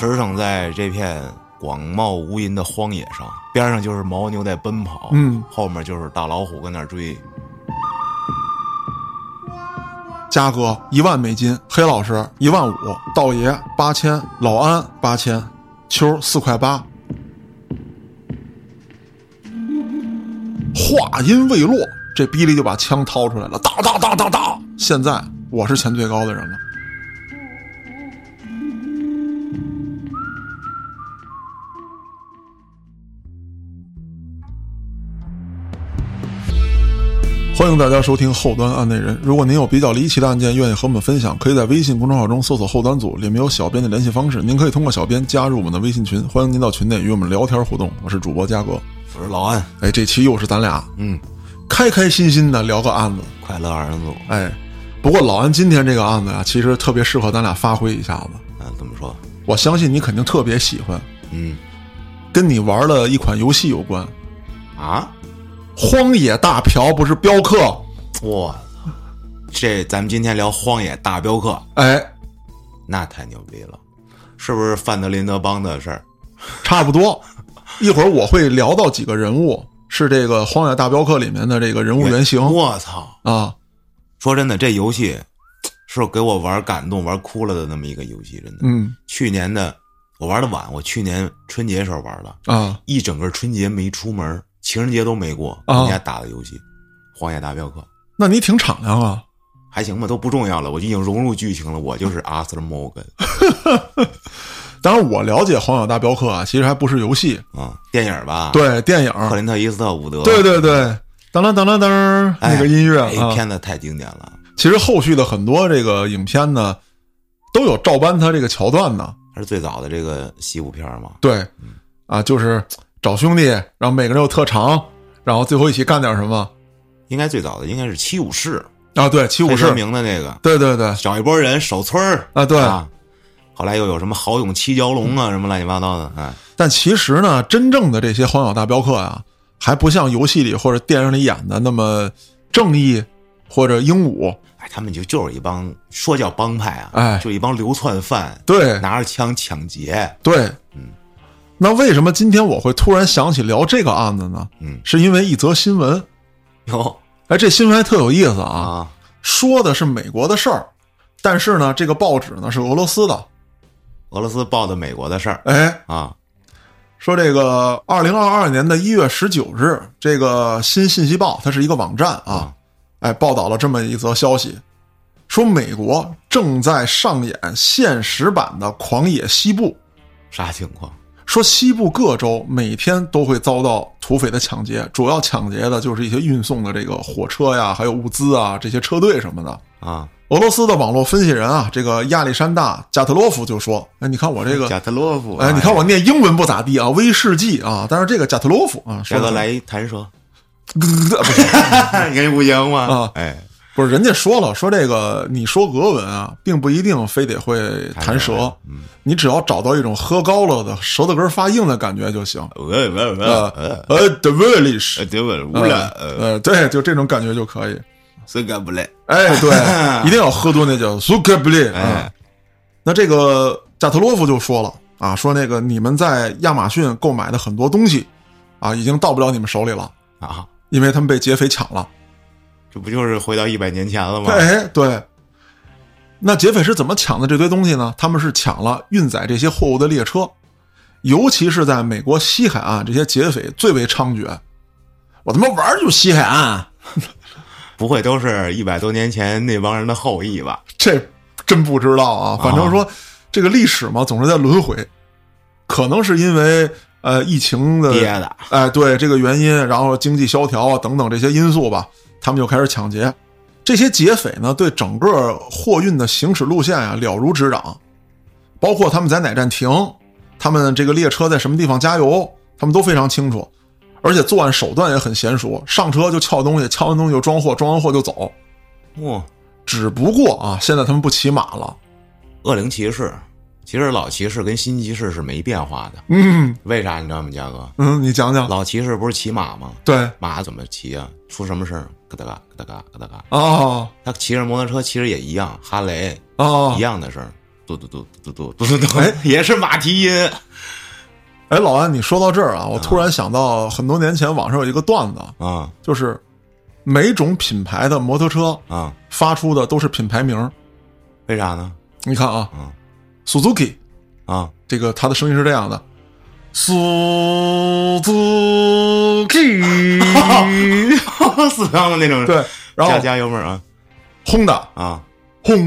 驰骋在这片广袤无垠的荒野上，边上就是牦牛在奔跑，嗯，后面就是大老虎跟那儿追。嘉哥一万美金，黑老师一万五，道爷八千，老安八千，秋四块八。话音未落，这逼哩就把枪掏出来了，哒哒哒哒哒。现在我是钱最高的人了。欢迎大家收听后端案内人。如果您有比较离奇的案件，愿意和我们分享，可以在微信公众号中搜索“后端组”，里面有小编的联系方式。您可以通过小编加入我们的微信群，欢迎您到群内与我们聊天互动。我是主播嘉哥。我是老安，哎，这期又是咱俩，嗯，开开心心的聊个案子。快乐二人组，哎，不过老安今天这个案子呀，其实特别适合咱俩发挥一下子。嗯，怎么说？我相信你肯定特别喜欢，嗯跟你玩的一款游戏有关，啊，《荒野大嫖》不是镖客？我操！这咱们今天聊《荒野大镖客》，哎，那太牛逼了，是不是范德林德邦的事儿？差不多。一会儿我会聊到几个人物，是这个《荒野大镖客》里面的这个人物原型我操！啊。说真的，这游戏是给我玩感动、玩哭了的那么一个游戏，真的。嗯去年的我玩的晚，我去年春节时候玩的，啊，一整个春节没出门，情人节都没过，啊人家打的游戏《荒野大镖客》那你挺敞亮啊。还行吧，都不重要了，我已经融入剧情了，我就是阿瑟摩根当然，我了解《荒野大镖客》啊，其实还不是游戏，啊，电影吧？，对电影。克林特·伊斯特伍德，对对对，当当当当当，哎，那个音乐哎啊。片子太经典了，其实后续的很多这个影片呢，都有照搬他这个桥段呢。它是最早的这个西部片嘛，对，啊，就是找兄弟，然后每个人有特长，然后最后一起干点什么应该最早的应该是七武士，啊？对，七武士泽，明的那个，对对对找一波人守村儿啊，对。啊，后来又有什么豪勇七蛟龙啊，什么乱七八糟的，哎，但其实呢，真正的这些荒岛大镖客啊，还不像游戏里或者电影里演的那么正义或者英武。哎，他们就就是一帮说叫帮派啊，哎就一帮流窜犯，对拿着枪抢劫，对，嗯。那为什么今天我会突然想起聊这个案子呢？嗯，是因为一则新闻。哟哎，这新闻还特有意思啊，啊，说的是美国的事儿，但是呢，这个报纸呢是俄罗斯的。俄罗斯报的美国的事儿哎，啊，说这个二零二二年的一月十九日，这个新信息报它是一个网站啊，哎，报道了这么一则消息，说美国正在上演现实版的《狂野西部》，啥情况？说西部各州每天都会遭到土匪的抢劫，主要抢劫的就是一些运送的这个火车呀，还有物资啊，这些车队什么的。啊，俄罗斯的网络分析人啊，这个亚历山大加特洛夫就说：“哎，你看我这个，加特洛夫，哎，你看我念英文不咋地啊，威士忌啊，但是这个加特洛夫啊，说的这个来一弹舌，不是。你看不行吗？啊。哎，不是，人家说了，说这个你说俄文啊，并不一定非得会弹舌，嗯，你只要找到一种喝高了的舌头根发硬的感觉就行。呃呃呃呃呃 d e v i l i s 呃，h 对吧？乌了，呃，呃，对，就这种感觉就可以。苏格不来，哎，对，一定要喝多那叫苏格布利啊哎。那这个加特洛夫就说了啊，说那个你们在亚马逊购买的很多东西啊，已经到不了你们手里了，啊，因为他们被劫匪抢了。这不就是回到一百年前了吗？哎，对。那劫匪是怎么抢的这堆东西呢？他们是抢了运载这些货物的列车，尤其是在美国西海岸，这些劫匪最为猖獗。我他妈玩儿就西海岸，不会都是一百多年前那帮人的后裔吧？这真不知道啊。反正说、这个历史嘛，总是在轮回，可能是因为呃疫情的，哎，对这个原因，然后经济萧条啊等等这些因素吧，他们就开始抢劫。这些劫匪呢，对整个货运的行驶路线啊了如指掌，包括他们在哪站停，他们这个列车在什么地方加油，他们都非常清楚，而且作案手段也很娴熟，上车就撬东西，撬完东西就装货，装完货就走。哇，只不过啊，现在他们不骑马了，恶灵骑士，其实老骑士跟新骑士是没变化的，嗯为啥你知道吗，嘉哥？嗯，你讲讲，老骑士不是骑马吗？对马怎么骑啊？出什么事儿？咯哒嘎咯哒嘎咯哒嘎。哦他骑着摩托车其实也一样，哈雷哦一样的声儿。嘟嘟嘟嘟嘟嘟嘟也是马蹄音。哎，老安，你说到这儿啊，我突然想到很多年前网上有一个段子啊，就是每种品牌的摩托车啊发出的都是品牌名，为啥呢？你看啊嗯，Suzuki 啊，这个它的声音是这样的，Suzuki，四缸的那种，对，然后加加油门啊。Honda 啊，Honda，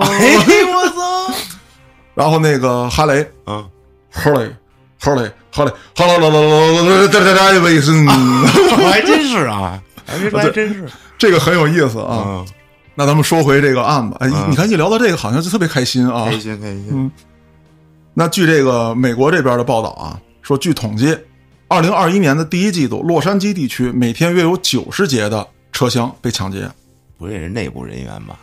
哎，我操。然后那个哈雷。啊！Harley Harley Harley 哈啦啦啦啦啦哒哒哒维森，还真是啊，还没说还真是这个很有意思啊。啊，那咱们说回这个案子，哎，嗯你看一聊到这个，好像就特别开心啊。开心开心。嗯那据这个美国这边的报道啊，说据统计，二零二一年的第一季度，洛杉矶地区每天约有九十节的车厢被抢劫不认识内部人员吧？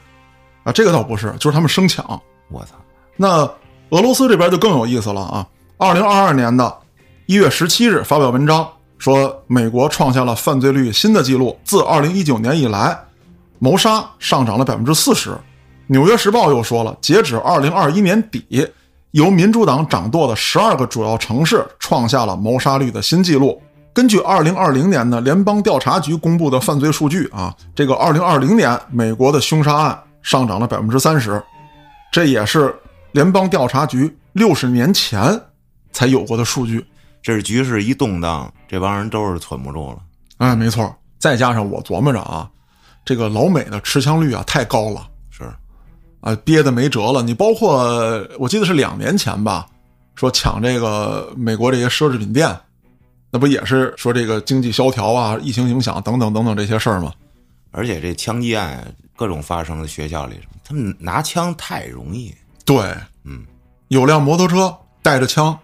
啊，这个倒不是，就是他们生抢。我操！那俄罗斯这边就更有意思了啊！二零二二年的一月十七日发表文章说，美国创下了犯罪率新的记录，自二零一九年以来，谋杀上涨了百分之四十。纽约时报又说了，截止二零二一年底，由民主党掌舵的十二个主要城市创下了谋杀率的新纪录。根据二零二零年的联邦调查局公布的犯罪数据啊，这个二零二零年美国的凶杀案上涨了百分之三十，这也是联邦调查局六十年前才有过的数据。这是局势一动荡，这帮人都是存不住了。哎，没错。再加上我琢磨着啊，这个老美的持枪率啊太高了是，啊，憋得没辙了。你包括我记得是两年前吧，说抢这个美国这些奢侈品店，那不也是说这个经济萧条啊、疫情影响等等等等这些事儿吗？而且这枪击案各种发生的学校里，他们拿枪太容易。对，嗯，有辆摩托车带着枪，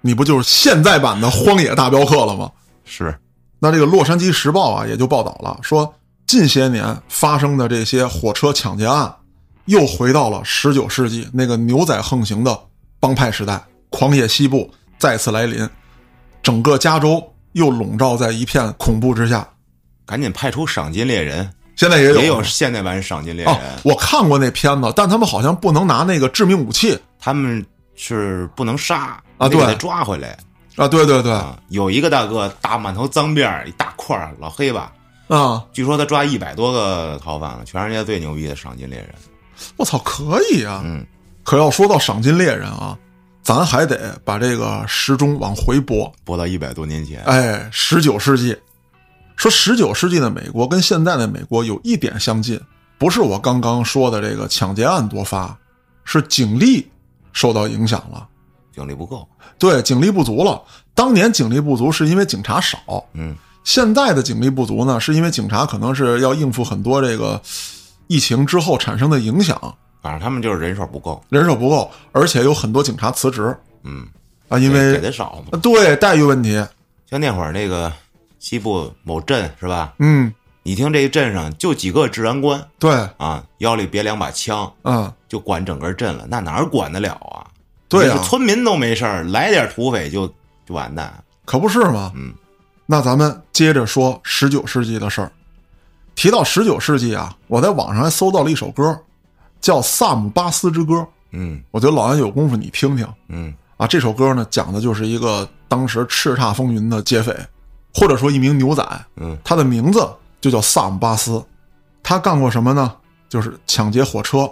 你不就是现在版的荒野大镖客了吗？是，那这个《洛杉矶时报》啊，也就报道了，说近些年发生的这些火车抢劫案，又回到了十九世纪那个牛仔横行的帮派时代，狂野西部再次来临，整个加州又笼罩在一片恐怖之下。赶紧派出赏金猎人，现在也有也有现代版赏金猎哦人，，我看过那片子，但他们好像不能拿那个致命武器他们是不能杀啊对抓回来啊！对对对啊。有一个大哥大满头脏辫儿，一大块儿老黑吧，啊！据说他抓一百多个逃犯了，全世界最牛逼的赏金猎人。我操，可以啊！嗯，可要说到赏金猎人啊，咱还得把这个时钟往回拨。拨到一百多年前，哎，十九世纪，说十九世纪的美国跟现在的美国有一点相近，不是我刚刚说的这个抢劫案多发，是警力受到影响了。警力不够。对，警力不足了。当年警力不足是因为警察少，嗯，现在的警力不足呢，是因为警察可能是要应付很多这个疫情之后产生的影响，反正他们就是人手不够。人手不够，而且有很多警察辞职嗯，啊，因为给的少嘛。对待遇问题。像那会儿那个西部某镇是吧？嗯，你听这个镇上就几个治安官对，啊，腰里别两把枪，嗯，就管整个镇了，那哪儿管得了啊？对啊村民都没事儿，来点土匪就就完蛋。可不是吗？嗯，那咱们接着说十九世纪的事儿。提到十九世纪啊，我在网上还搜到了一首歌，叫《萨姆巴斯之歌》。嗯我觉得老安有功夫你听听嗯啊。这首歌呢，讲的就是一个当时叱咤风云的劫匪，或者说一名牛仔，嗯他的名字就叫萨姆巴斯。他干过什么呢？就是抢劫火车，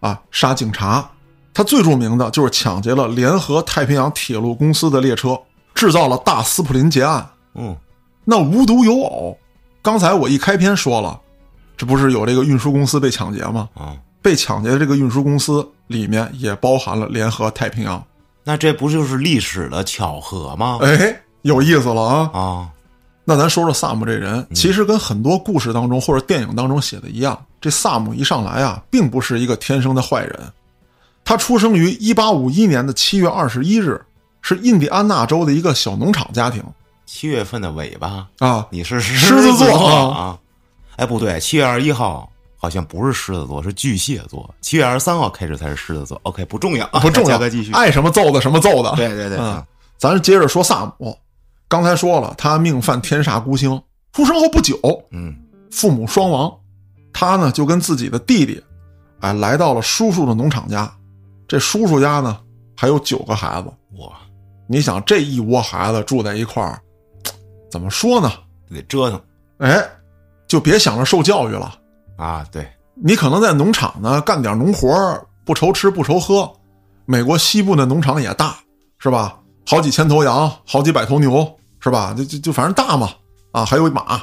啊，杀警察。他最著名的就是抢劫了联合太平洋铁路公司的列车，制造了大斯普林劫案。嗯，那无独有偶，刚才我一开篇说了，这不是有这个运输公司被抢劫吗？啊，被抢劫的这个运输公司里面也包含了联合太平洋。那这不就是历史的巧合吗？哎，有意思了啊！啊，那咱说说萨姆这人，其实跟很多故事当中或者电影当中写的一样，这萨姆一上来啊，并不是一个天生的坏人。他出生于一八五一年的七月二十一日，是印第安纳州的一个小农场家庭七月份的尾巴，啊。你是狮子座座啊啊？哎，不对，七月二十一号好像不是狮子座，是巨蟹座。七月二十三号开始才是狮子座。OK，不重要，不重要 加个继续。爱什么揍的什么揍的。对对对，嗯，咱接着说萨姆。刚才说了，他命犯天煞孤星，出生后不久，嗯父母双亡，他呢就跟自己的弟弟，哎，来到了叔叔的农场家。这叔叔家呢还有九个孩子。哇，你想这一窝孩子住在一块儿，怎么说呢？得折腾哎，就别想着受教育了。啊！对，你可能在农场呢干点农活，不愁吃不愁喝。美国西部的农场也大，是吧？好几千头羊，好几百头牛，是吧？就就就反正大嘛，啊，还有马，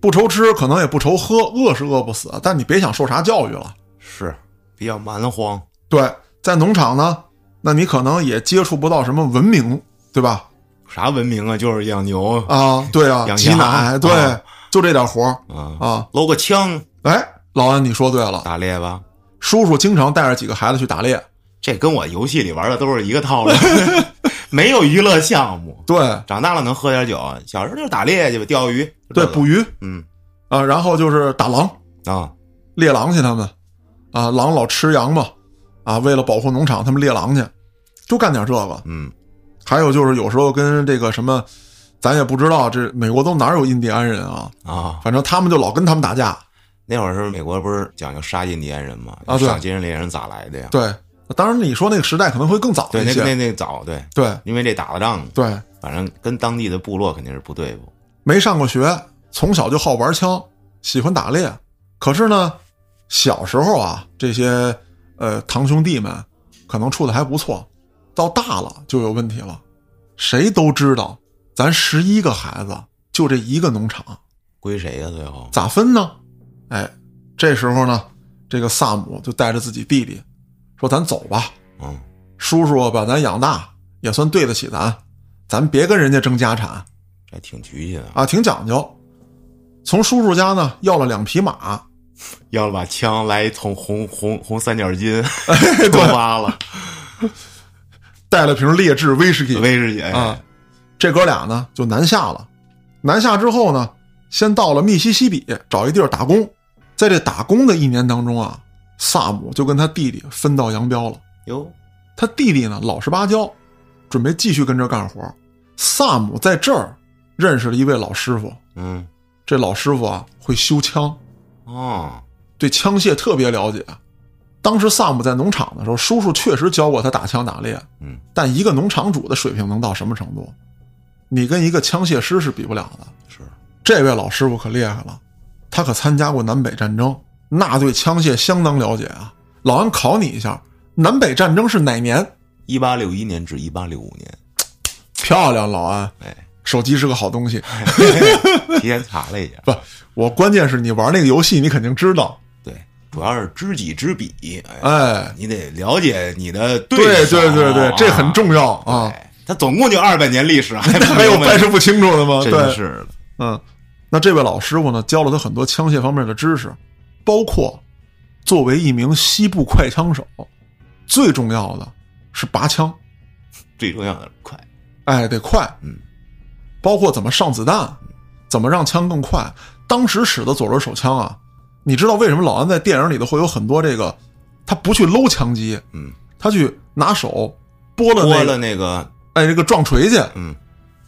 不愁吃，可能也不愁喝，饿是饿不死，但你别想受啥教育了。是比较蛮荒。对，在农场呢，那你可能也接触不到什么文明，对吧？啥文明啊？就是养牛啊，对啊，养羊挤奶，对，啊就这点活儿啊，啊。搂个枪哎，老安，你说对了，打猎吧。叔叔经常带着几个孩子去打猎。这跟我游戏里玩的都是一个套路，没有娱乐项目。对长大了能喝点酒，小时候就是打猎去吧，钓鱼。对，捕鱼嗯啊，然后就是打狼，啊，猎狼去，他们啊，狼老吃羊嘛，啊，为了保护农场，他们猎狼去，就干点这个。嗯还有就是有时候跟这个什么，咱也不知道这美国都哪有印第安人啊，啊，反正他们就老跟他们打架。那会儿是美国不是讲究杀印第安人吗？啊对金人猎人咋来的呀？对，当然你说那个时代可能会更早对，一些。那个那那个早，对，对因为这打了仗，对，反正跟当地的部落肯定是不对付。没上过学，从小就好玩枪，喜欢打猎。可是呢，小时候啊，这些呃堂兄弟们可能处的还不错，到大了就有问题了。谁都知道，咱十一个孩子就这一个农场，归谁呀？最后咋分呢？哎，这时候呢，这个萨姆就带着自己弟弟说：“咱走吧，嗯，叔叔把咱养大，也算对得起咱，咱别跟人家争家产。”这还挺局气的，啊，挺讲究。从叔叔家呢要了两匹马，要了把枪来一桶红红红三角巾，哎多发了，带了瓶劣质威士忌威士忌哎啊。这哥俩呢就南下了。南下之后呢，先到了密西西比找一地儿打工。在这打工的一年当中啊，萨姆就跟他弟弟分道扬镳了。哟，他弟弟呢老实巴交，准备继续跟这干活。萨姆在这儿认识了一位老师傅，嗯，这老师傅啊会修枪，哦，对枪械特别了解。当时萨姆在农场的时候，叔叔确实教过他打枪打猎，嗯，但一个农场主的水平能到什么程度？你跟一个枪械师是比不了的。是这位老师傅可厉害了，他可参加过南北战争，那对枪械相当了解啊。老安考你一下，南北战争是哪年？一八六一年至一八六五年，漂亮，老安，哎，手机是个好东西。提前查了一下，不，我关键是你玩那个游戏，你肯定知道。对，主要是知己知彼，哎，哎，你得了解你的对手对对对，这很重要啊。他。总共就二百年历史，还 还有掰扯不清楚的吗？真对，是。的，嗯，那这位老师傅呢，教了他很多枪械方面的知识，包括作为一名西部快枪手，最重要的是拔枪，最重要的是快，哎，得快，嗯，包括怎么上子弹，怎么让枪更快。当时使的左轮手枪啊，你知道为什么老安在电影里头会有很多这个，他不去搂枪机，嗯，他去拿手拨了拨那个，了那个，哎，这个撞锤去，嗯，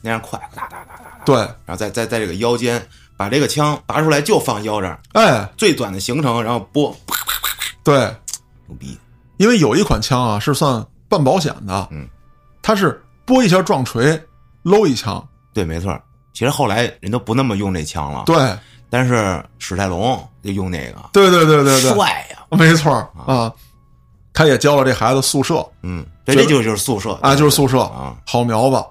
那样快，哒哒哒哒哒，对，然后在在在这个腰间把这个枪拔出来，就放腰这儿，哎，最短的行程，然后拨，对，牛逼，因为有一款枪啊是算半保险的，嗯，它是拨一下撞锤，搂一枪，对，没错。其实后来人都不那么用这枪了，对，但是史泰龙就用那个，对对对对对，帅呀，没错儿啊。他也教了这孩子宿舍嗯，对，这就就是宿舍啊，就是宿舍啊，好瞄吧，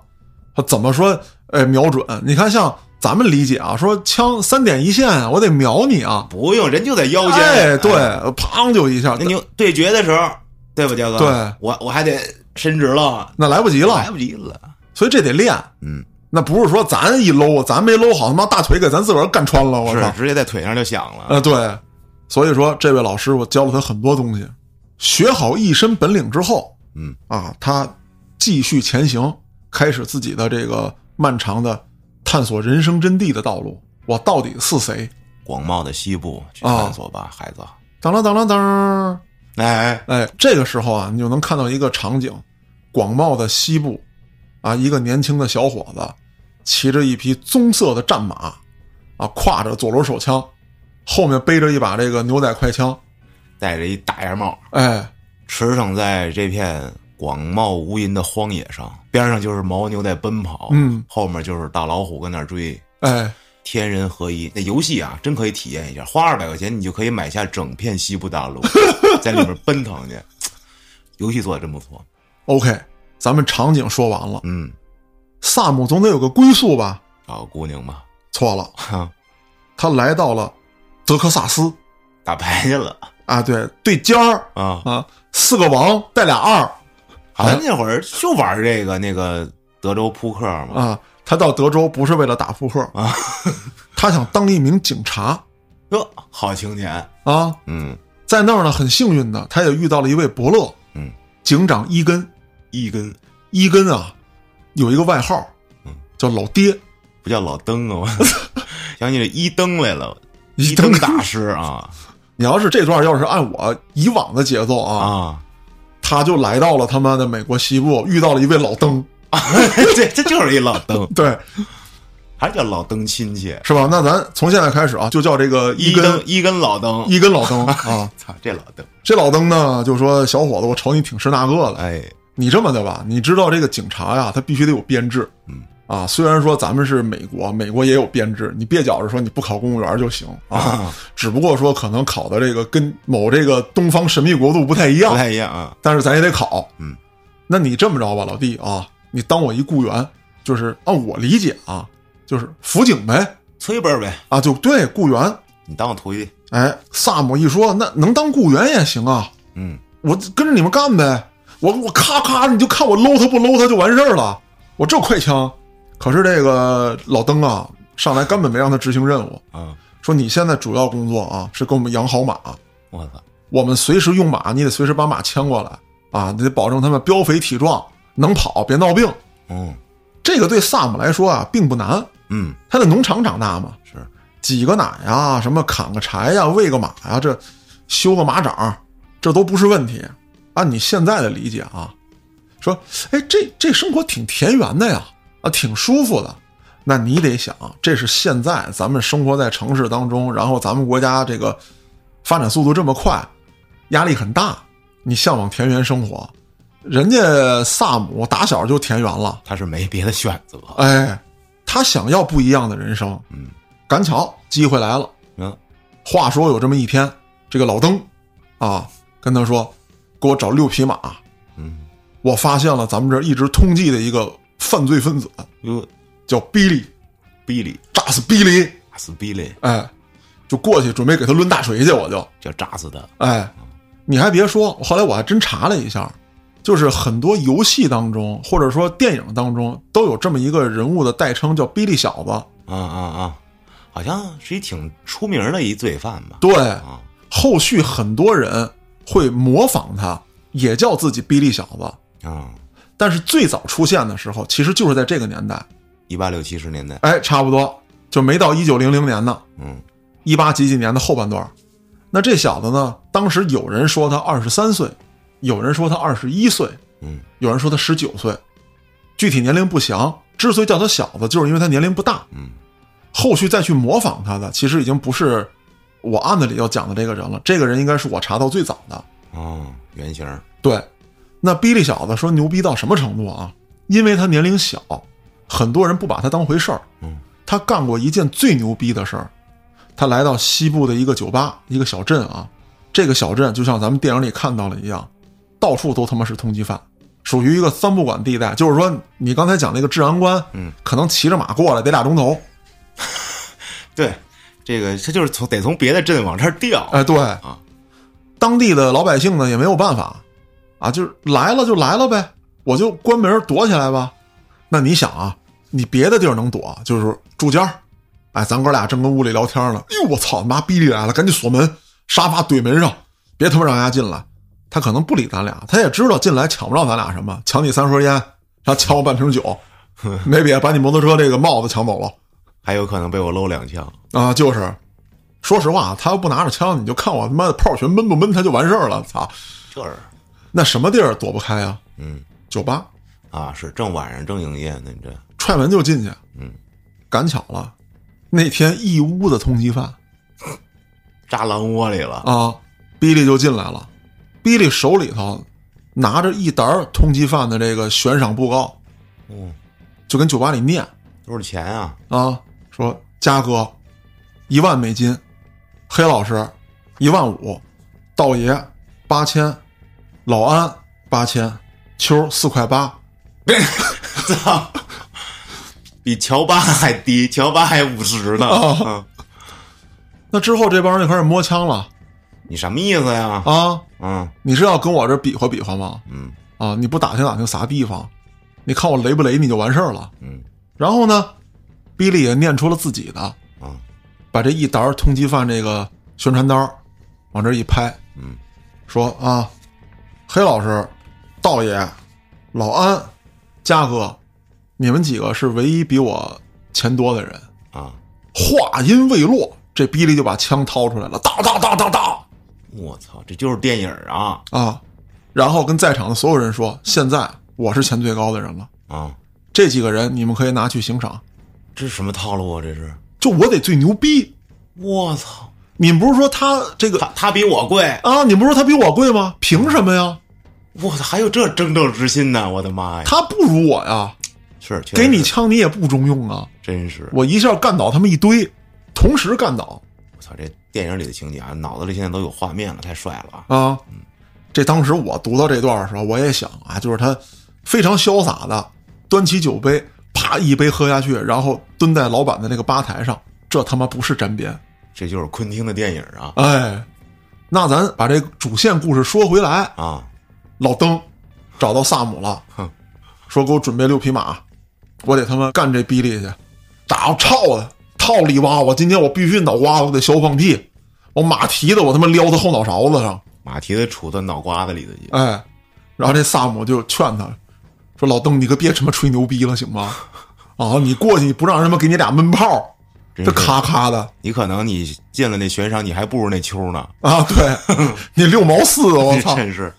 他怎么说？哎，瞄准。你看，像咱们理解啊，说枪三点一线啊，我得瞄你啊。不用，人就在腰间，哎，对，砰就一下那，你对决的时候，对吧，焦哥？对，我我还得伸直了，那来不及了来，不及了。所以这得练。嗯，那不是说咱一搂，咱没搂好，他妈大腿给咱自个儿干穿了，我操！直接在腿上就响了。呃，对，所以说这位老师我教了他很多东西，学好一身本领之后，嗯啊，他继续前行，开始自己的这个漫长的探索人生真谛的道路。我到底是谁？广袤的西部去啊探索吧，孩子。当啷当啷当，哎，哎，这个时候啊，你就能看到一个场景：广袤的西部，啊，一个年轻的小伙子骑着一匹棕色的战马，啊，挎着左轮手枪，后面背着一把这个牛仔快枪，戴着一大檐帽，哎，驰骋在这片广袤无垠的荒野上，边上就是牦牛在奔跑，嗯，后面就是大老虎跟那儿追，哎，天人合一。那游戏啊，真可以体验一下，花二百块钱你就可以买下整片西部大陆，在里面奔腾去。游戏做的真不错，OK，咱们场景说完了，嗯，萨姆总得有个归宿吧？找个姑娘嘛，错了，哈，他来到了德克萨斯。打牌去了。啊，对，对尖儿。啊。啊，四个王带俩二。好像那会儿就玩这个那个德州扑克嘛，啊。他到德州不是为了打扑克。啊，他想当一名警察。哟，好青年，啊。嗯，在那儿呢，很幸运的，他也遇到了一位伯乐，嗯，警长伊根。一根一根啊，有一个外号，嗯叫老爹。不叫老登啊，我 想起这一登来了，一登登大师啊 你要是这段要是按我以往的节奏啊，啊，他就来到了他妈的美国西部，遇到了一位老登，这这就是一老登，对，还叫老登亲戚，是吧？那咱从现在开始啊，就叫这个一根一根老登，一根老登啊。操，这老登，这老登呢，就说小伙子，我瞅你挺是那个的，哎，你这么的吧，你知道这个警察呀，他必须得有编制，嗯。啊，虽然说咱们是美国，美国也有编制，你别觉着说你不考公务员就行。啊，啊，只不过说可能考的这个跟某这个东方神秘国度不太一样。不，太一样啊，但是咱也得考。嗯，那你这么着吧，老弟啊，你当我一雇员，就是按我理解啊，就是辅警呗，催本呗，啊，就对，雇员。你当我徒弟，哎，萨姆一说，那能当雇员也行啊，嗯，我跟着你们干呗，我我咔咔，你就看我搂他不搂他就完事儿了，我这快枪。可是这个老登啊，上来根本没让他执行任务，啊，说你现在主要工作啊是给我们养好马，我操，我们随时用马，你得随时把马牵过来啊，你得保证他们膘肥体壮，能跑，别闹病。嗯这个对萨姆来说啊，并不难，嗯，他在农场长大嘛，是，挤个奶呀，什么砍个柴呀，喂个马呀，这修个马掌，这都不是问题。按你现在的理解啊，说，哎，这这生活挺田园的呀，啊，挺舒服的。那你得想，这是现在咱们生活在城市当中，然后咱们国家这个发展速度这么快，压力很大，你向往田园生活，人家萨姆打小就田园了，他是没别的选择，哎，他想要不一样的人生，嗯，赶巧机会来了。嗯，话说有这么一天，这个老登啊跟他说：“给我找六匹马，嗯，我发现了咱们这儿一直通缉的一个犯罪分子，哟，叫比利，比利，炸死比利。炸死比利，哎，就过去准备给他抡大锤去，我就叫炸死他，哎，你还别说，后来我还真查了一下，就是很多游戏当中或者说电影当中都有这么一个人物的代称，叫比利小子。啊啊啊，好像是一挺出名的一罪犯吧？对，啊，后续很多人会模仿他，也叫自己比利小子。啊，但是最早出现的时候，其实就是在这个年代，一八六七十年代，哎，差不多就没到一九零零年呢，嗯一八几几年的后半段。那这小子呢，当时有人说他二十三岁，有人说他二十一岁，嗯有人说他十九岁，具体年龄不详。之所以叫他小子，就是因为他年龄不大。嗯后续再去模仿他的，其实已经不是我案子里要讲的这个人了。这个人应该是我查到最早的。哦，原型，对，那比利小子说牛逼到什么程度啊？因为他年龄小，很多人不把他当回事儿。嗯，他干过一件最牛逼的事儿，他来到西部的一个酒吧，一个小镇啊。这个小镇就像咱们电影里看到的一样，到处都他妈是通缉犯，属于一个三不管地带。就是说，你刚才讲那个治安官，嗯，可能骑着马过来得俩钟头。对，这个他就是从得从别的镇往这儿调，哎，对啊，当地的老百姓呢也没有办法，啊，就是来了就来了呗，我就关门躲起来吧。那你想啊，你别的地儿能躲，就是住家儿，哎，咱哥俩正跟屋里聊天呢，哎呦我操，妈逼里来了，赶紧锁门，沙发怼门上，别他妈让人家进来。他可能不理咱俩，他也知道进来抢不着咱俩什么，抢你三盒烟，然后抢我半瓶酒，没别把你摩托车这个帽子抢走了。还有可能被我搂两枪，啊，就是，说实话，他要不拿着枪，你就看我他妈的炮群闷不闷，他就完事儿了。操，这是，那什么地儿躲不开啊？嗯酒吧，啊，是正晚上正营业呢，你这，踹门就进去。嗯，赶巧了，那天一屋子通缉犯，扎狼窝里了。啊，比利就进来了。比利手里头拿着一沓通缉犯的这个悬赏布告，嗯，就跟酒吧里念多少钱啊？啊，说嘉哥一万美金，黑老师一万五，道爷八千，老安八千，秋四块八。操，比乔巴还低，乔巴还五十呢。那之后这帮人就开始摸枪了你什么意思呀？啊！嗯你是要跟我这比划比划吗？嗯啊，你不打听打听啥地方？你看我雷不雷你就完事儿了。嗯然后呢，比利也念出了自己的，啊把这一沓通缉犯这个宣传单儿往这一拍，嗯，说啊，黑老师、道爷、老安、嘉哥，你们几个是唯一比我钱多的人。啊！话音未落，这比利就把枪掏出来了，哒哒哒哒哒我操，这就是电影啊啊！然后跟在场的所有人说：“现在我是钱最高的人了，啊！这几个人你们可以拿去刑场，这是什么套路啊？这是？就我得最牛逼。我操，你们不是说他这个他他比我贵，啊？你们不是说他比我贵吗？凭什么呀？我操，还有这争斗之心呢！我的妈呀！他不如我呀！是，给你枪你也不中用啊！真是，我一下干倒他们一堆，同时干倒我操，这电影里的情节啊，脑子里现在都有画面了，太帅了啊！啊！这当时我读到这段的时候，我也想啊，就是他非常潇洒的端起酒杯，啪一杯喝下去，然后蹲在老板的那个吧台上，这他妈不是沾边！这就是昆汀的电影啊哎，那咱把这主线故事说回来，啊！老登找到萨姆了哼，说给我准备六匹马，我得他妈干这逼利去，打操的套里哇！我今天我必须脑瓜子我得削放屁，我马蹄子我他妈撩他后脑勺子上，马蹄子杵他脑瓜子里头去，哎，然后这萨姆就劝他说：“老邓，你可别他妈吹牛逼了，行吗？啊，你过去不让人们给你俩闷炮，这咔咔的你可能你进了那悬赏，你还不如那秋呢。啊！对 你六毛四，我操！真是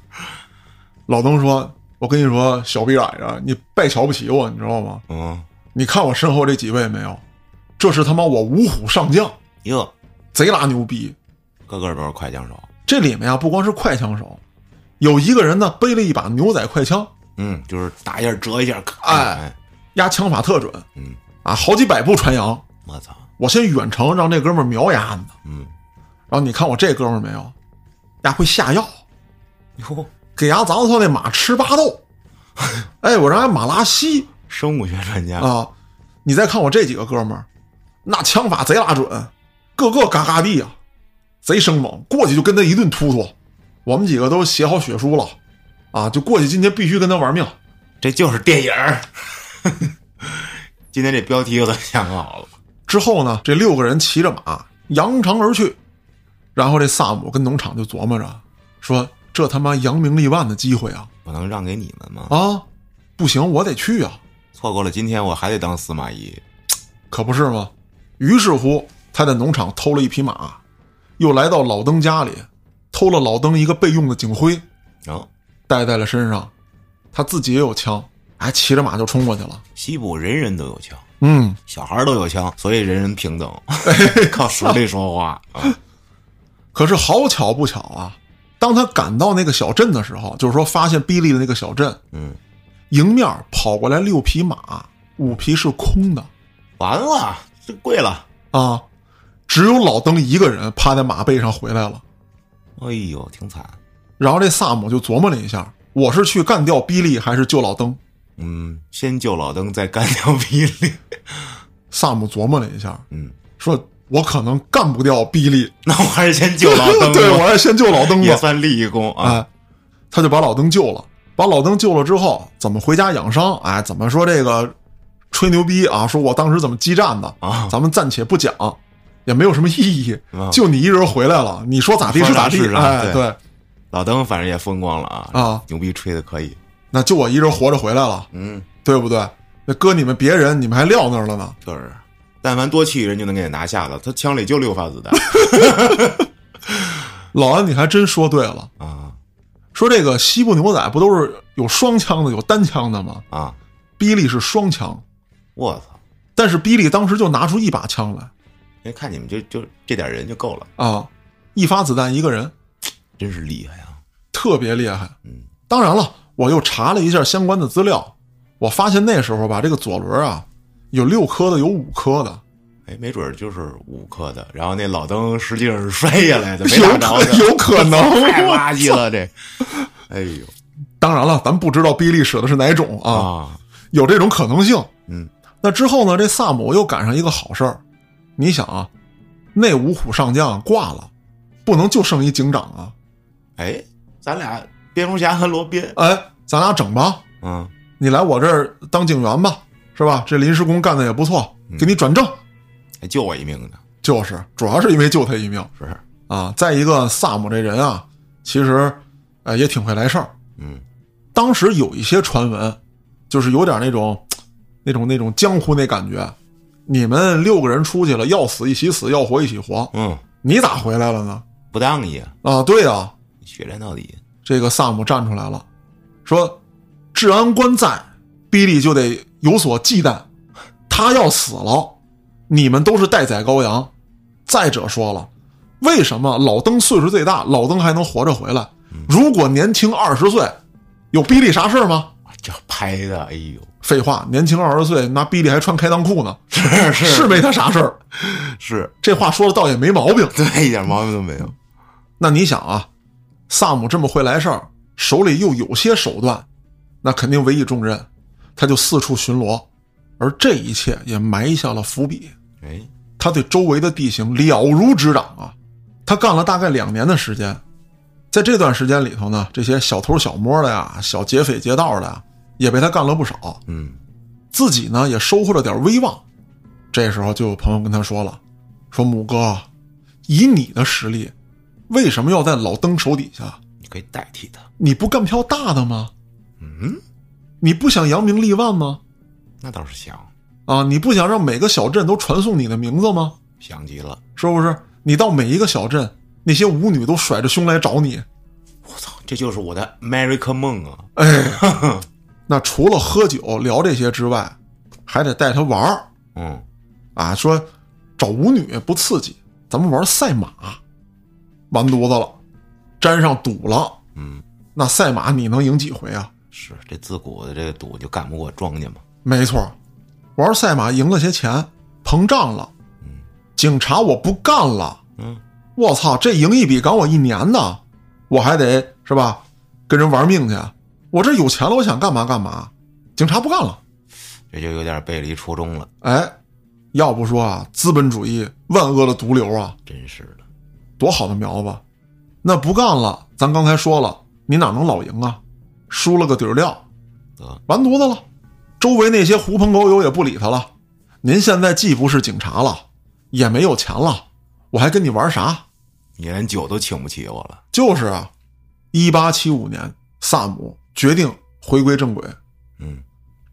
老邓说：“我跟你说，小逼崽子，你别瞧不起我，你知道吗？嗯，你看我身后这几位没有？这是他妈我五虎上将，哟，贼拉牛逼！个个都是快枪手。这里面啊，不光是快枪手，有一个人呢背了一把牛仔快枪，嗯，就是打一下折一下，咔哎，压枪法特准，嗯，啊，好几百步传扬。我操，我先远程让这哥们儿瞄丫呢，嗯，然后你看我这哥们儿没有，丫会下药，哟，给丫早上那马吃巴豆，哎，我让丫马拉稀生物学专家，啊！你再看我这几个哥们儿，那枪法贼拉准，个个嘎嘎地啊，贼生猛，过去就跟他一顿突突。我们几个都写好血书了，啊，就过去今天必须跟他玩命。这就是电影儿。今天这标题我都想好了，之后呢，这六个人骑着马扬长而去，然后这萨姆跟农场就琢磨着说：“这他妈扬名立万的机会啊我能让给你们吗？啊，不行，我得去啊，错过了今天，我还得当司马懿。可不是吗？”于是乎，他在农场偷了一匹马，又来到老登家里，偷了老登一个备用的警徽，哦，带在了身上。他自己也有枪，还，骑着马就冲过去了。西部人人都有枪，嗯，小孩都有枪，所以人人平等，靠实力说话啊。可是好巧不巧啊，当他赶到那个小镇的时候，就是说发现比利的那个小镇，嗯，迎面跑过来六匹马，五匹是空的完了，这贵了。啊，只有老登一个人趴在马背上回来了。哎呦，挺惨。然后这萨姆就琢磨了一下，我是去干掉比利还是救老登？嗯，先救老登，再干掉比利。萨姆琢磨了一下，嗯，说我可能干不掉比利，那我还是先救老登。对我还是先救老登吧。也算立一功啊。哎，他就把老登救了。把老登救了之后，怎么回家养伤？哎，怎么说这个吹牛逼啊？说我当时怎么激战的啊咱们暂且不讲，也没有什么意义。啊就你一人回来了，你说咋地是咋地。哎，对对，老登反正也风光了啊，啊牛逼吹的可以。那就我一人活着回来了，嗯，对不对？那搁你们别人，你们还撂那儿了呢。就是，但凡多气人就能给你拿下了。他枪里就六发子弹 老安，你还真说对了。啊说这个西部牛仔不都是有双枪的，有单枪的吗？啊！比利是双枪，我操！但是比利当时就拿出一把枪来因为看你们就就这点人就够了。啊。一发子弹一个人，真是厉害啊！特别厉害。嗯，当然了，我又查了一下相关的资料，我发现那时候吧，这个左轮啊，有六颗的，有五颗的，哎，没准儿就是五颗的，然后那老登实际上是摔下来的，没有可打着的，有可能。太垃圾了这。哎呦当然了，咱不知道比利使的是哪种啊，啊，有这种可能性。嗯，那之后呢，这萨姆又赶上一个好事儿，你想啊，那五虎上将挂了，不能就剩一警长啊，哎，咱俩蝙蝠侠和罗宾，哎，咱俩整吧，嗯，你来我这儿当警员吧，是吧？这临时工干的也不错，给你转正。还救我一命呢，就是，主要是因为救他一命是，啊。再一个，萨姆这人啊，其实，呃，也挺会来事儿。嗯，当时有一些传闻，就是有点那种，那种那种江湖那感觉。你们六个人出去了，要死一起死，要活一起活。嗯，你咋回来了呢？不当意啊，啊，对呀、血战到底，这个萨姆站出来了，说治安官在，比利就得有所忌惮。他要死了，你们都是待宰羔羊。再者说了，为什么老登岁数最大，老登还能活着回来？如果年轻二十岁，有比利啥事儿吗？这拍的，哎呦，废话，年轻二十岁，那比利还穿开裆裤呢，是是没他啥事儿。是，这话说的倒也没毛病。对，一点毛病都没有，那你想啊，萨姆这么会来事儿，手里又有些手段，那肯定委以重任，他就四处巡逻，而这一切也埋下了伏笔。哎，他对周围的地形了如指掌啊，他干了大概两年的时间，在这段时间里头呢，这些小偷小摸的呀、小劫匪劫道的呀，也被他干了不少，嗯，自己呢也收获了点威望。这时候就有朋友跟他说了，说母哥，以你的实力，为什么要在老登手底下？你可以代替他，你不干票大的吗？嗯，你不想扬名立万吗？那倒是想，啊，你不想让每个小镇都传颂你的名字吗？想极了，是不是？你到每一个小镇，那些舞女都甩着胸来找你。我操，这就是我的 America 梦啊，哎，那除了喝酒聊这些之外，还得带他玩儿嗯，啊。说找舞女不刺激，咱们玩赛马，完犊子了，沾上赌了。嗯，那赛马你能赢几回啊？是这自古的这个赌就干不过庄家嘛，没错，玩赛马赢了些钱，膨胀了。嗯警察我不干了。嗯，我操，这赢一笔赶我一年呢，我还得是吧？跟人玩命去。我这有钱了，我想干嘛干嘛。警察不干了。这就有点背离初衷了，哎，要不说啊，资本主义万恶的毒瘤啊，真是的，多好的苗子。那不干了，咱刚才说了，你哪能老赢啊？输了个底儿掉，啊，完犊子了。周围那些狐朋狗友也不理他了。您现在既不是警察了，也没有钱了，我还跟你玩啥？你连酒都请不起我了，就是啊，一八七五年，萨姆决定回归正轨，嗯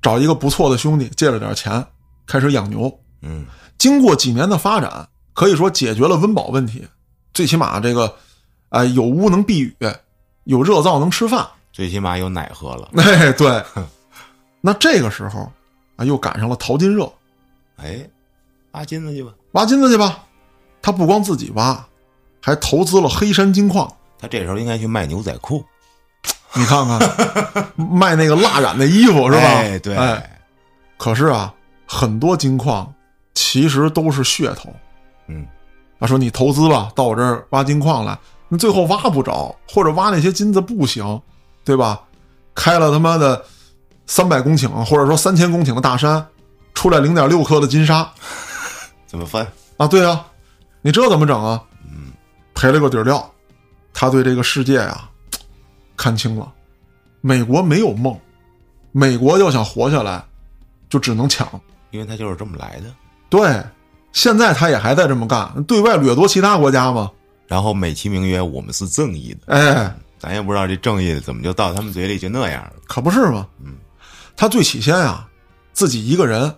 找一个不错的兄弟借了点钱，开始养牛。嗯，经过几年的发展，可以说解决了温饱问题，最起码这个，啊、有屋能避雨，有热灶能吃饭。最起码有奶喝了，哎，对。那这个时候啊，又赶上了淘金热，哎，挖金子去吧，挖金子去吧。他不光自己挖，还投资了黑山金矿。他这时候应该去卖牛仔裤，你看看，卖那个蜡染的衣服是吧？哎对哎，可是啊，很多金矿其实都是噱头。嗯，他说你投资吧，到我这儿挖金矿来，那最后挖不着，或者挖那些金子不行，对吧？开了他妈的三百公顷，或者说三千公顷的大山，出来零点六克的金沙 怎么分？啊？对啊，你这怎么整啊？嗯，赔了个底儿掉。他对这个世界啊、看清了，美国没有梦，美国要想活下来，就只能抢。因为他就是这么来的。对，现在他也还在这么干，对外掠夺其他国家嘛。然后美其名曰我们是正义的，哎，咱也不知道这正义怎么就到他们嘴里就那样了。可不是吗。嗯，他最起先啊，自己一个人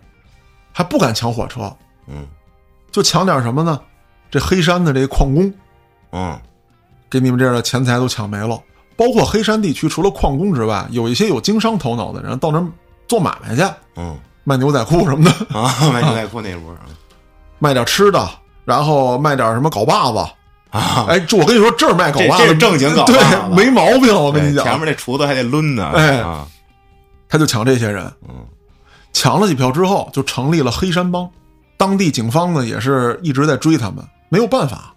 还不敢抢火车，嗯就抢点什么呢？这黑山的这矿工，嗯，给你们这样的钱财都抢没了。包括黑山地区，除了矿工之外，有一些有经商头脑的人到那儿做买卖去，嗯卖牛仔裤什么的，啊，卖牛仔裤那波儿，卖点吃的，然后卖点什么镐把子，啊，哎，这我跟你说，这儿卖镐把子这这是正经镐把子对，没毛病。我跟你讲，前面那厨子还得抡呢，哎啊，他就抢这些人，嗯抢了几票之后，就成立了黑山帮。当地警方呢也是一直在追他们，没有办法。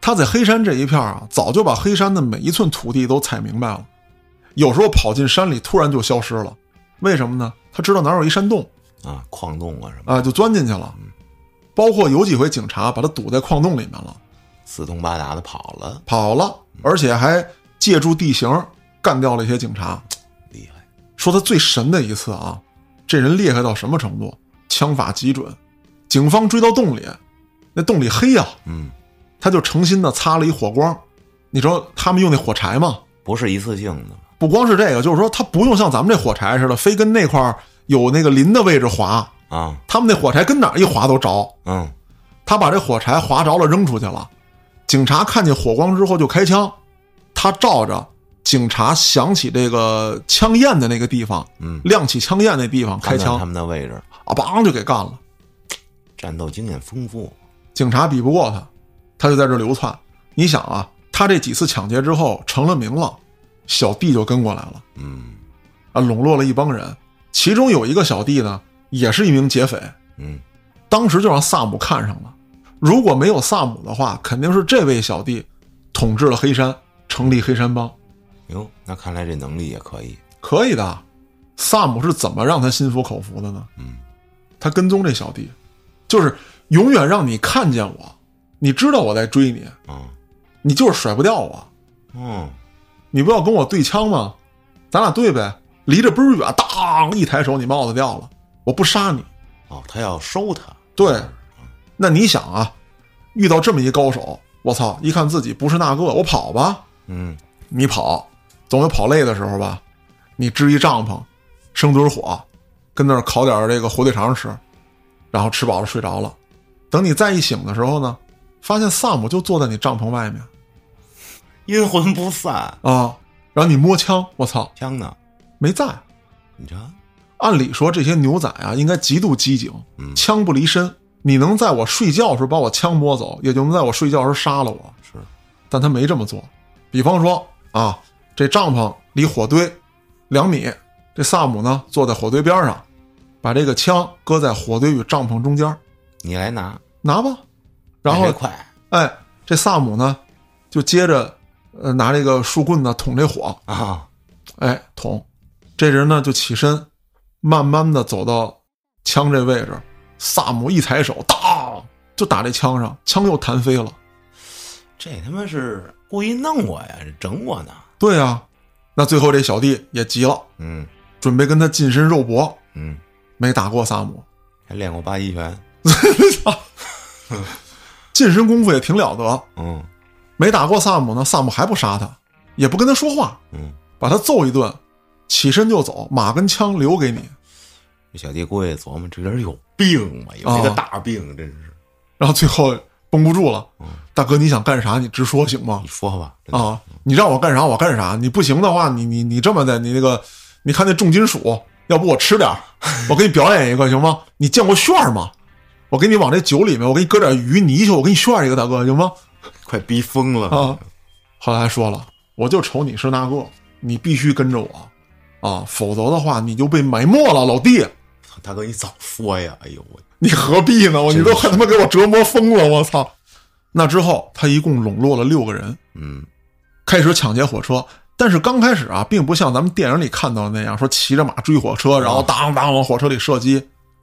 他在黑山这一片啊，早就把黑山的每一寸土地都踩明白了。有时候跑进山里，突然就消失了，为什么呢？他知道哪有一山洞啊，矿洞啊什么，啊，就钻进去了。包括有几回警察把他堵在矿洞里面了，四通八达的跑了，跑了，而且还借助地形干掉了一些警察。厉害，说他最神的一次啊，这人厉害到什么程度？枪法极准，警方追到洞里，那洞里黑呀、嗯，他就诚心的擦了一火光。你知道他们用那火柴吗？不是一次性的，不光是这个，就是说他不用像咱们这火柴似的，非跟那块儿有那个磷的位置划，啊，他们那火柴跟哪儿一划都着。嗯，他把这火柴划着了，扔出去了。警察看见火光之后就开枪，他照着警察响起这个枪焰的那个地方，嗯，亮起枪焰那地方开枪他，们的位置，啊，梆就给干了。战斗经验丰富，警察比不过他，他就在这流窜。你想啊，他这几次抢劫之后成了名了，小弟就跟过来了嗯啊，笼络了一帮人。其中有一个小弟呢，也是一名劫匪，嗯，当时就让萨姆看上了。如果没有萨姆的话，肯定是这位小弟统治了黑山，成立黑山帮。哟，那看来这能力也可以，可以的。萨姆是怎么让他心服口服的呢？嗯，他跟踪这小弟，就是永远让你看见我，你知道我在追你，啊，你就是甩不掉我。嗯，你不要跟我对枪吗？咱俩对呗，离着倍儿远，当一抬手，你帽子掉了，我不杀你。哦，他要收他，对，那你想啊，遇到这么一高手，我操，一看自己不是那个，我跑吧。嗯，你跑，总有跑累的时候吧？你支一帐篷，生堆火，跟那儿烤点这个火腿肠吃，然后吃饱了睡着了。等你再一醒的时候呢，发现萨姆就坐在你帐篷外面 阴魂不散，啊，然后你摸枪，我操，枪呢？没在。你瞧，按理说这些牛仔啊，应该极度机警，嗯枪不离身。你能在我睡觉的时候把我枪摸走，也就能在我睡觉时候杀了我。是，但他没这么做。比方说啊，这帐篷离火堆两米，这萨姆呢坐在火堆边上，把这个枪搁在火堆与帐篷中间，你来拿，拿吧。然后快哎，这萨姆呢就接着呃拿这个树棍子捅这火，啊，哎捅。这人呢就起身，慢慢的走到枪这位置，萨姆一抬手，当就打这枪上，枪又弹飞了。这他妈是故意弄我呀，整我呢，对啊，那最后这小弟也急了，嗯。准备跟他近身肉搏，嗯，没打过萨姆，还练过八极拳，近身功夫也挺了得。嗯。没打过萨姆呢，萨姆还不杀他，也不跟他说话，嗯，把他揍一顿，起身就走，马跟枪留给你。这小弟估计琢磨这人有病吧，有这个啊大病，真是，然后最后绷不住了嗯，大哥你想干啥？你直说行吗你？说吧，啊，你让我干啥我干啥，你不行的话，你你你这么的，你那个，你看那重金属，要不我吃点，我给你表演一个行吗？你见过炫吗？我给你往这酒里面，我给你搁点鱼泥去，我给你炫一个，大哥行吗？快逼疯了啊！后来还说了，我就瞅你是那个，你必须跟着我啊，否则的话你就被埋没了，老弟，大哥你早说呀，哎呦我，你何必呢？我你都快他妈给我折磨疯了，我操！那之后他一共笼络了六个人，嗯开始抢劫火车。但是刚开始啊，并不像咱们电影里看到的那样，说骑着马追火车，然后当当往火车里射击。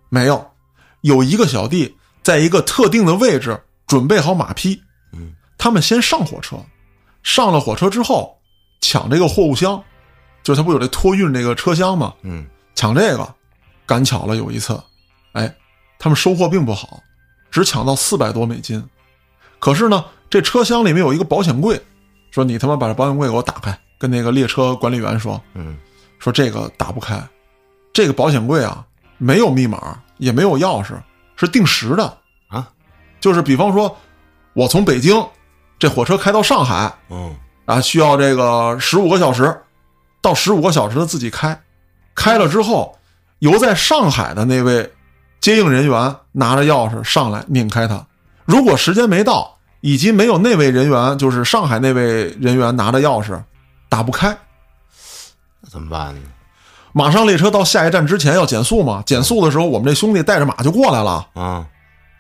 没有，有一个小弟在一个特定的位置准备好马匹，嗯，他们先上火车，上了火车之后抢这个货物箱，就是他不有这托运这个车厢吗？嗯抢这个，赶巧了有一次，哎，他们收获并不好，只抢到四百多美金。可是呢，这车厢里面有一个保险柜，说你他妈把这保险柜给我打开，跟那个列车管理员说，嗯说这个打不开，这个保险柜啊没有密码，也没有钥匙，是定时的，啊，就是比方说，我从北京这火车开到上海嗯啊，需要这个十五个小时，到十五个小时的自己开，开了之后，由在上海的那位接应人员拿着钥匙上来拧开它，如果时间没到，以及没有那位人员，就是上海那位人员拿着钥匙，打不开。那怎么办呢？马上列车到下一站之前要减速嘛？减速的时候，我们这兄弟带着马就过来了，啊，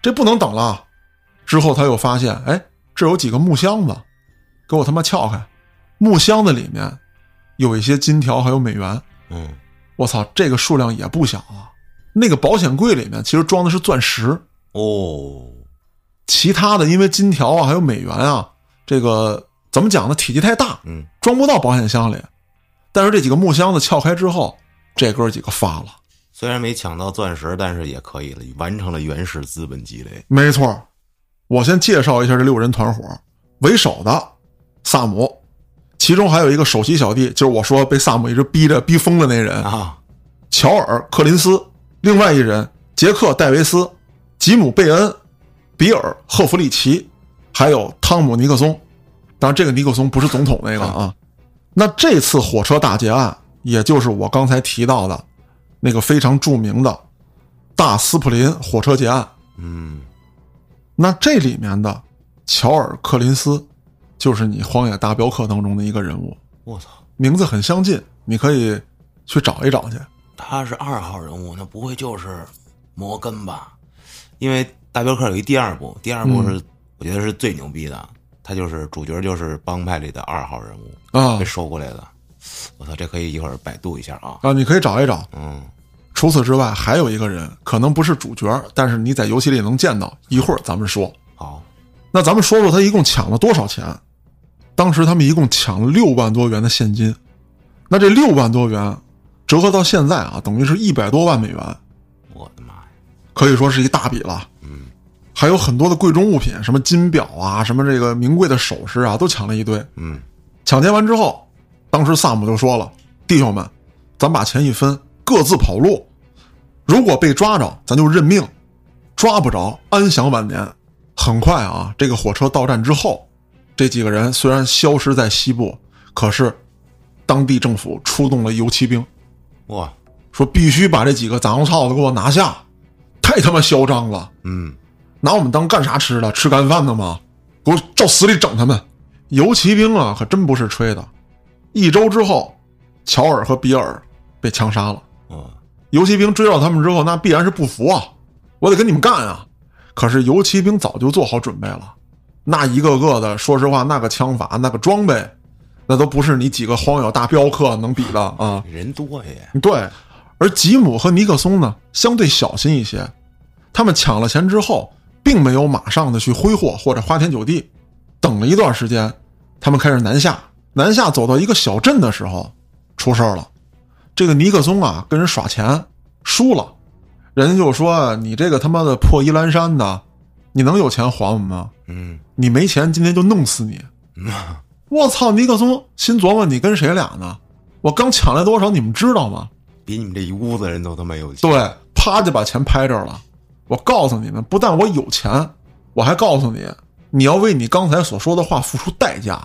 这不能等了。之后他又发现，哎，这有几个木箱子，给我他妈撬开，木箱子里面有一些金条，还有美元。嗯，我操，这个数量也不小啊！那个保险柜里面其实装的是钻石，哦，其他的因为金条啊还有美元啊，这个怎么讲呢？体积太大，嗯，装不到保险箱里。但是这几个木箱子撬开之后，这哥几个发了。虽然没抢到钻石，但是也可以了，完成了原始资本积累。没错，我先介绍一下这六人团伙，为首的萨姆，其中还有一个首席小弟，就是我说被萨姆一直逼着逼疯的那人啊，乔尔·克林斯，另外一人杰克·戴维斯、吉姆·贝恩、比尔·赫弗里奇，还有汤姆·尼克松。当然，这个尼克松不是总统那个啊。那这次火车大劫案，也就是我刚才提到的那个非常著名的大斯普林火车劫案。嗯，那这里面的乔尔·克林斯，就是你《荒野大镖客》当中的一个人物，我操，名字很相近，你可以去找一找去。他是二号人物，那不会就是摩根吧？因为大镖客有一第二部，第二部是、我觉得是最牛逼的，他就是主角就是帮派里的二号人物啊被收过来的。我操，这可以一会儿百度一下啊。啊，你可以找一找。嗯，除此之外，还有一个人，可能不是主角，但是你在游戏里能见到。一会儿咱们说。好，那咱们说说他一共抢了多少钱？当时他们一共抢了六万多元的现金。那这六万多元，折合到现在啊，等于是一百多万美元，我的妈呀！可以说是一大笔了。嗯，还有很多的贵重物品，什么金表啊，什么这个名贵的首饰啊，都抢了一堆。嗯，抢劫完之后，当时萨姆就说了：“弟兄们，咱把钱一分，各自跑路。如果被抓着，咱就认命；抓不着，安享晚年。”很快啊，这个火车到站之后，这几个人虽然消失在西部，可是当地政府出动了游骑兵，哇，说必须把这几个杂毛操子给我拿下，太他妈嚣张了！嗯，拿我们当干啥吃的？吃干饭的吗？给我照死里整他们！游骑兵啊，可真不是吹的。一周之后，乔尔和比尔被枪杀了。嗯，游骑兵追到他们之后，那必然是不服啊！我得跟你们干啊！可是游骑兵早就做好准备了，那一个个的，说实话，那个枪法、那个装备，那都不是你几个荒野大镖客能比的啊！人多呀，对，而吉姆和尼克松呢，相对小心一些。他们抢了钱之后，并没有马上的去挥霍或者花天酒地，等了一段时间，他们开始南下。南下走到一个小镇的时候，出事儿了。这个尼克松啊，跟人耍钱输了，人家就说：“你这个他妈的破衣烂衫的，你能有钱还我们吗？嗯，你没钱，今天就弄死你！” 我操！尼克松心琢磨：你跟谁俩呢？我刚抢来多少，你们知道吗？比你们这一屋子人都他妈有钱。对，啪就把钱拍这儿了。我告诉你们，不但我有钱，我还告诉你，你要为你刚才所说的话付出代价。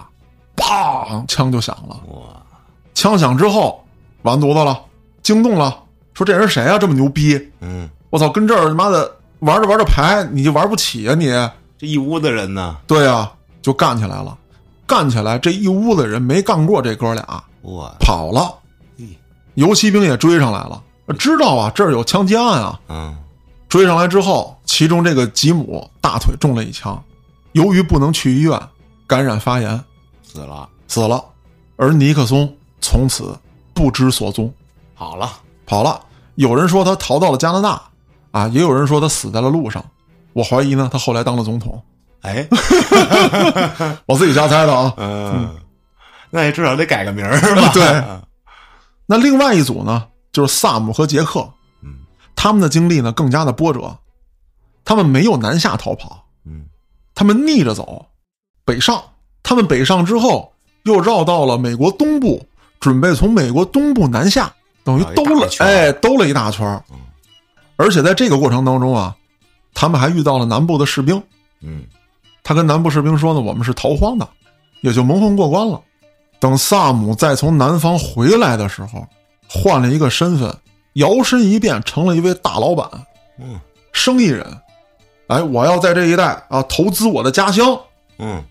砰，枪就响了。哇，枪响之后，完犊子了，惊动了，说这人谁啊？这么牛逼！嗯，我操，跟这儿他妈的玩着玩着牌，你就玩不起啊、你？这一屋子人呢？对呀、就干起来了。干起来，这一屋子人没干过这哥俩，哇，跑了。嘿，游骑兵也追上来了，知道啊，这儿有枪击案啊。嗯，追上来之后，其中这个吉姆大腿中了一枪，由于不能去医院，感染发炎死了，死了。而尼克松从此不知所踪，好了，跑了。有人说他逃到了加拿大，啊，也有人说他死在了路上。我怀疑呢，他后来当了总统。哎，我自己瞎猜的啊。嗯，那也至少得改个名儿吧？对，那另外一组呢，就是萨姆和杰克，嗯他们的经历呢更加的波折，他们没有南下逃跑，嗯，他们逆着走，北上。他们北上之后，又绕到了美国东部，准备从美国东部南下，等于兜了哎，兜了一大圈嗯。而且在这个过程当中啊，他们还遇到了南部的士兵。嗯，他跟南部士兵说呢：“我们是逃荒的，也就蒙混过关了。”等萨姆再从南方回来的时候，换了一个身份，摇身一变成了一位大老板，嗯，生意人。哎，我要在这一带啊投资我的家乡，嗯，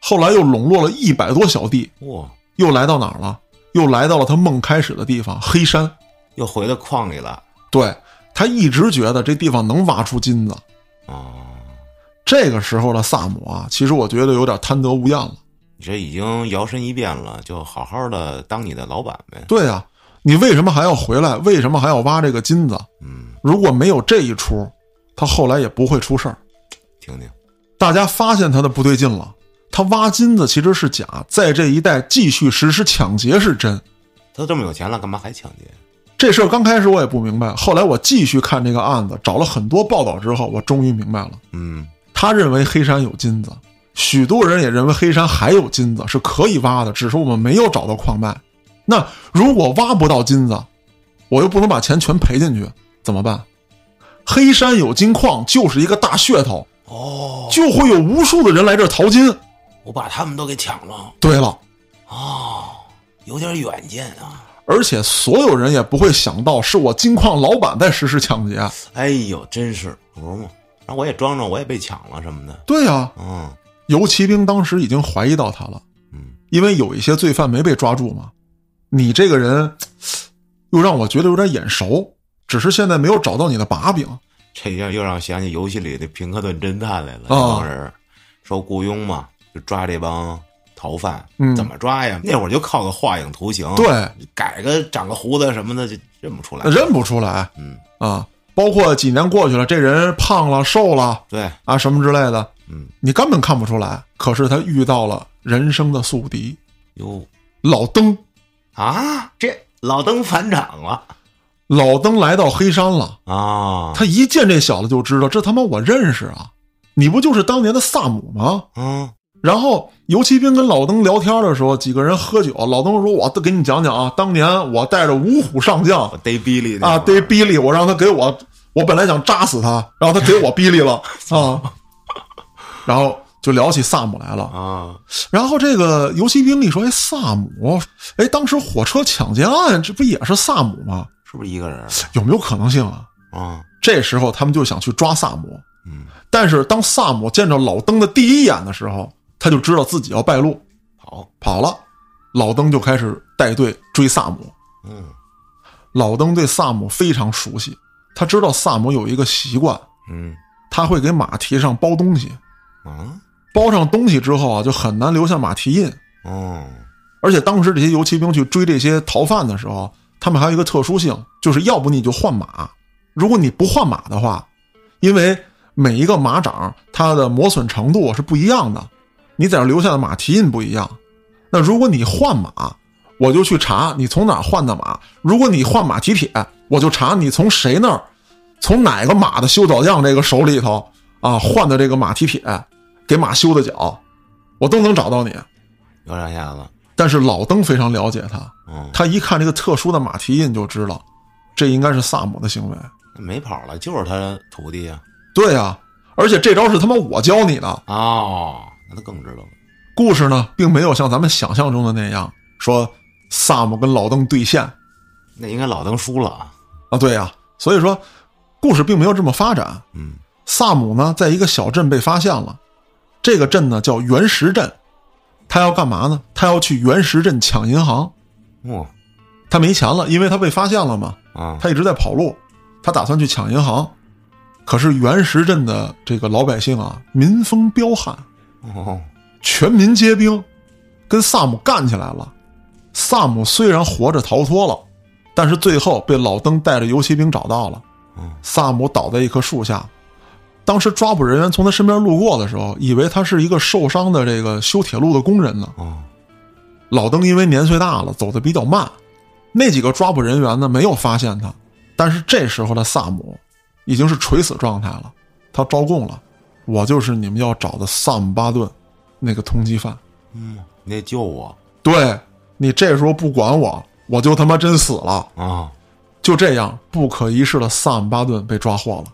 后来又笼络了一百多小弟，哇，又来到哪儿了？又来到了他梦开始的地方黑山。又回到矿里了对他一直觉得这地方能挖出金子。啊！这个时候的萨姆啊，其实我觉得有点贪得无厌了。你这已经摇身一变了，就好好的当你的老板呗。对啊、你为什么还要回来？为什么还要挖这个金子？嗯，如果没有这一出，他后来也不会出事儿。听听，大家发现他的不对劲了，他挖金子其实是假，在这一带继续实施抢劫是真。他都这么有钱了，干嘛还抢劫？这事儿刚开始我也不明白，后来我继续看这个案子，找了很多报道之后，我终于明白了。嗯，他认为黑山有金子，许多人也认为黑山还有金子是可以挖的，只是我们没有找到矿脉。那如果挖不到金子，我又不能把钱全赔进去，怎么办？黑山有金矿就是一个大噱头，哦，就会有无数的人来这儿淘金。我把他们都给抢了。对了，哦，有点远见啊！而且所有人也不会想到是我金矿老板在实施抢劫。哎呦，真是可不是嘛！然后我也装装，我也被抢了什么的。对呀、嗯游骑兵当时已经怀疑到他了，嗯，因为有一些罪犯没被抓住嘛。你这个人，又让我觉得有点眼熟，只是现在没有找到你的把柄。这下又让我想起游戏里的平克顿侦探来了。这哦帮人受雇佣嘛，就抓这帮逃犯。嗯怎么抓呀？那会儿就靠个画影图形，对，改个长个胡子什么的就认不出来。认不出来嗯，啊。包括几年过去了，这人胖了、瘦了对，啊，什么之类的，嗯，你根本看不出来。可是他遇到了人生的宿敌哟老登。啊，这老登返场了老登来到黑山了，啊！他一见这小子就知道，这他妈我认识啊！你不就是当年的萨姆吗？嗯然后游骑兵跟老登聊天的时候，几个人喝酒，老登说：“我给你讲讲啊，当年我带着五虎上将啊，逮比利，我让他给我，我本来想扎死他，然后他给我比利了 啊。”然后就聊起萨姆来了。啊，然后这个游骑兵一说：“哎，萨姆，哎，当时火车抢劫案这不也是萨姆吗？是不是一个人有没有可能性啊？”啊？这时候他们就想去抓萨姆，嗯，但是当萨姆见着老登的第一眼的时候，他就知道自己要败露，跑，跑了。老登就开始带队追萨姆。嗯老登对萨姆非常熟悉，他知道萨姆有一个习惯，嗯他会给马蹄上包东西，啊包上东西之后啊，就很难留下马蹄印。哦而且当时这些游骑兵去追这些逃犯的时候，他们还有一个特殊性，就是要不你就换马，如果你不换马的话，因为每一个马掌它的磨损程度是不一样的，你在这留下的马蹄印不一样。那如果你换马，我就去查你从哪儿换的马；如果你换马蹄铁，我就查你从谁那儿，从哪个马的修脚匠这个手里头啊换的这个马蹄铁，给马修的脚，我都能找到你。有两下子，但是老登非常了解他，嗯，他一看这个特殊的马蹄印就知道，这应该是萨姆的行为。没跑了，就是他徒弟呀。对呀、而且这招是他妈我教你的。哦，那他更知道了。故事呢，并没有像咱们想象中的那样，说萨姆跟老登对线那应该老登输了啊。啊。对呀、所以说故事并没有这么发展。嗯萨姆呢，在一个小镇被发现了，这个镇呢叫原石镇，他要干嘛呢？他要去原石镇抢银行，哦他没钱了，因为他被发现了嘛。啊他一直在跑路，他打算去抢银行，可是原石镇的这个老百姓啊，民风彪悍，哦全民皆兵，跟萨姆干起来了。萨姆虽然活着逃脱了，但是最后被老登带着游骑兵找到了。嗯萨姆倒在一棵树下，当时抓捕人员从他身边路过的时候，以为他是一个受伤的这个修铁路的工人呢。哦老登因为年岁大了，走得比较慢，那几个抓捕人员呢没有发现他，但是这时候的萨姆已经是垂死状态了，他招供了，我就是你们要找的萨姆巴顿，那个通缉犯。嗯，你得救我对你这时候不管我，我就他妈真死了。啊！就这样，不可一世的萨姆巴顿被抓获了。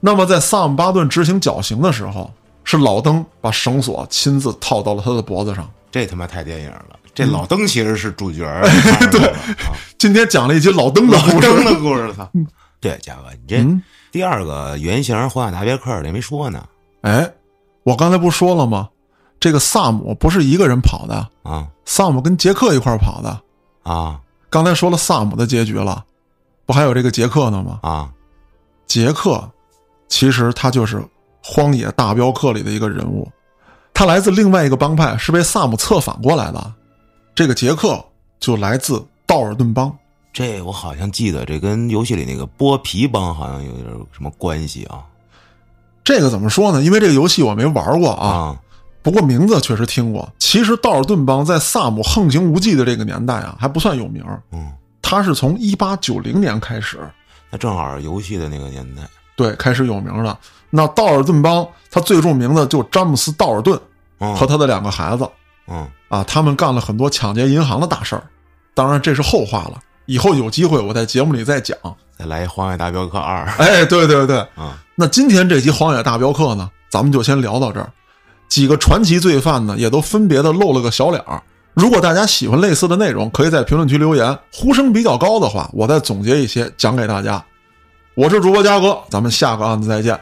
那么在萨姆巴顿执行绞刑的时候，是老登把绳索亲自套到了他的脖子上。这他妈太电影了。这老登其实是主角 对啊，今天讲了一集老登的老故事。登的故事，操！你这嗯第二个原型《荒野大镖客》这没说呢。哎，我刚才不说了吗？这个萨姆不是一个人跑的，啊萨姆跟杰克一块儿跑的。啊刚才说了萨姆的结局了，不还有这个杰克呢吗？啊杰克其实他就是《荒野大镖客》里的一个人物，他来自另外一个帮派，是被萨姆策反过来的。这个杰克就来自道尔顿帮。这我好像记得，这跟游戏里那个剥皮帮好像有点什么关系啊这个怎么说呢？因为这个游戏我没玩过啊，啊不过名字确实听过。其实道尔顿帮在萨姆横行无忌的这个年代啊，还不算有名。嗯，他是从一八九零年开始，那正好是游戏的那个年代对，开始有名的。那道尔顿帮，他最著名的就詹姆斯·道尔顿嗯和他的两个孩子嗯啊，他们干了很多抢劫银行的大事儿。当然这是后话了，以后有机会我在节目里再讲。再来一《荒野大镖客二》哎，对对对，啊那今天这集《荒野大镖客》呢，咱们就先聊到这儿。几个传奇罪犯呢，也都分别的露了个小脸儿。如果大家喜欢类似的内容，可以在评论区留言。呼声比较高的话，我再总结一些讲给大家。我是主播嘉哥，咱们下个案子再见。